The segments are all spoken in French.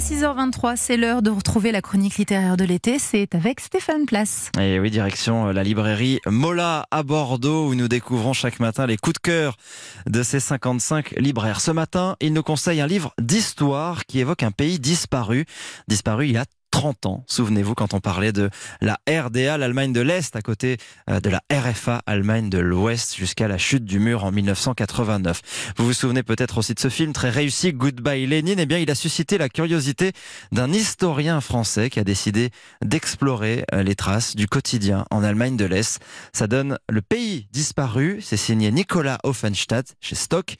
6h23, c'est l'heure de retrouver la chronique littéraire de l'été. C'est avec Stéphane Place. Et oui, direction euh, la librairie Mola à Bordeaux où nous découvrons chaque matin les coups de cœur de ces 55 libraires. Ce matin, il nous conseille un livre d'histoire qui évoque un pays disparu. Disparu il y a 30 ans. Souvenez-vous quand on parlait de la RDA, l'Allemagne de l'Est, à côté euh, de la RFA, Allemagne de l'Ouest, jusqu'à la chute du mur en 1989. Vous vous souvenez peut-être aussi de ce film très réussi, Goodbye Lénine. Eh bien, il a suscité la curiosité d'un historien français qui a décidé d'explorer euh, les traces du quotidien en Allemagne de l'Est. Ça donne Le pays disparu. C'est signé Nicolas Offenstadt chez Stock.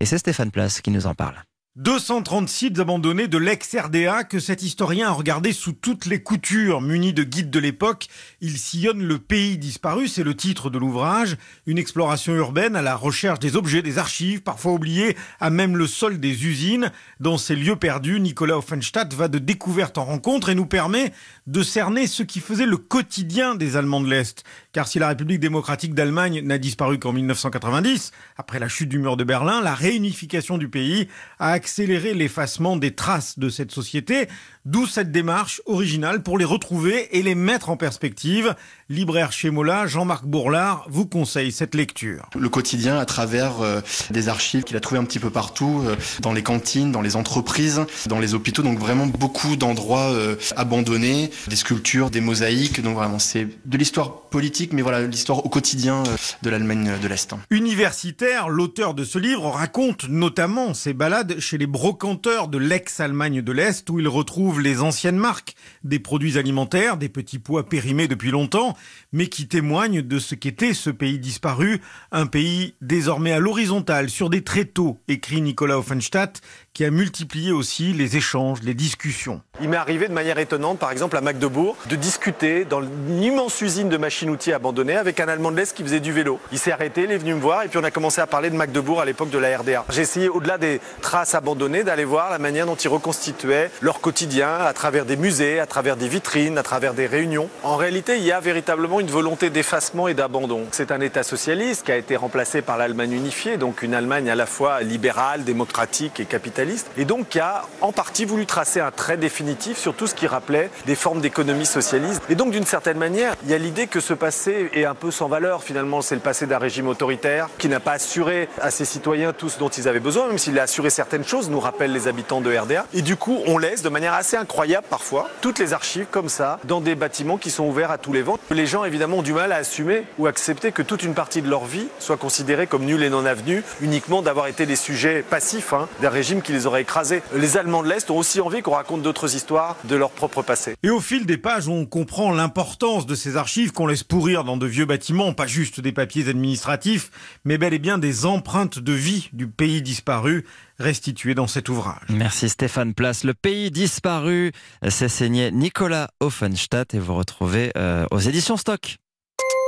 Et c'est Stéphane Place qui nous en parle. 230 sites abandonnés de l'ex-RDA que cet historien a regardé sous toutes les coutures. Muni de guides de l'époque, il sillonne le pays disparu, c'est le titre de l'ouvrage. Une exploration urbaine à la recherche des objets, des archives, parfois oubliés, à même le sol des usines. Dans ces lieux perdus, Nicolas Offenstadt va de découverte en rencontre et nous permet de cerner ce qui faisait le quotidien des Allemands de l'Est. Car si la République démocratique d'Allemagne n'a disparu qu'en 1990, après la chute du mur de Berlin, la réunification du pays a accélérer l'effacement des traces de cette société, d'où cette démarche originale pour les retrouver et les mettre en perspective. Libraire chez Mola, Jean-Marc Bourlard vous conseille cette lecture. Le quotidien à travers euh, des archives qu'il a trouvées un petit peu partout, euh, dans les cantines, dans les entreprises, dans les hôpitaux, donc vraiment beaucoup d'endroits euh, abandonnés, des sculptures, des mosaïques, donc vraiment c'est de l'histoire politique, mais voilà l'histoire au quotidien de l'Allemagne de l'Est. Universitaire, l'auteur de ce livre raconte notamment ses balades chez les brocanteurs de l'ex-Allemagne de l'Est où il retrouve les anciennes marques des produits alimentaires, des petits pois périmés depuis longtemps, mais qui témoignent de ce qu'était ce pays disparu, un pays désormais à l'horizontale sur des tréteaux, écrit Nicolas Offenstadt, qui a multiplié aussi les échanges, les discussions. Il m'est arrivé de manière étonnante, par exemple à Magdebourg, de discuter dans une immense usine de machines-outils abandonnée avec un Allemand de l'Est qui faisait du vélo. Il s'est arrêté, il est venu me voir et puis on a commencé à parler de Magdebourg à l'époque de la RDA. J'ai essayé, au-delà des traces abandonnées, d'aller voir la manière dont ils reconstituaient leur quotidien à travers des musées, à travers des vitrines, à travers des réunions. En réalité, il y a véritablement une volonté d'effacement et d'abandon. C'est un État socialiste qui a été remplacé par l'Allemagne unifiée, donc une Allemagne à la fois libérale, démocratique et capitaliste, et donc qui a en partie voulu tracer un trait définitif sur tout ce qui rappelait des formes d'économie socialiste. Et donc d'une certaine manière, il y a l'idée que ce passé est un peu sans valeur finalement. C'est le passé d'un régime autoritaire qui n'a pas assuré à ses citoyens tout ce dont ils avaient besoin, même s'il a assuré certaines choses, nous rappellent les habitants de RDA. Et du coup, on laisse de manière assez incroyable parfois toutes les archives comme ça dans des bâtiments qui sont ouverts à tous les vents. Les gens évidemment ont du mal à assumer ou accepter que toute une partie de leur vie soit considérée comme nulle et non avenue, uniquement d'avoir été des sujets passifs hein, d'un régime qui les aurait écrasés. Les Allemands de l'Est ont aussi envie qu'on raconte d'autres histoires de leur propre passé. Et au fil des pages, on comprend l'importance de ces archives qu'on laisse pourrir dans de vieux bâtiments, pas juste des papiers administratifs, mais bel et bien des empreintes de vie du pays disparu restituées dans cet ouvrage. Merci Stéphane Place. Le pays disparu, c'est signé Nicolas Offenstadt et vous retrouvez euh, aux éditions Stock.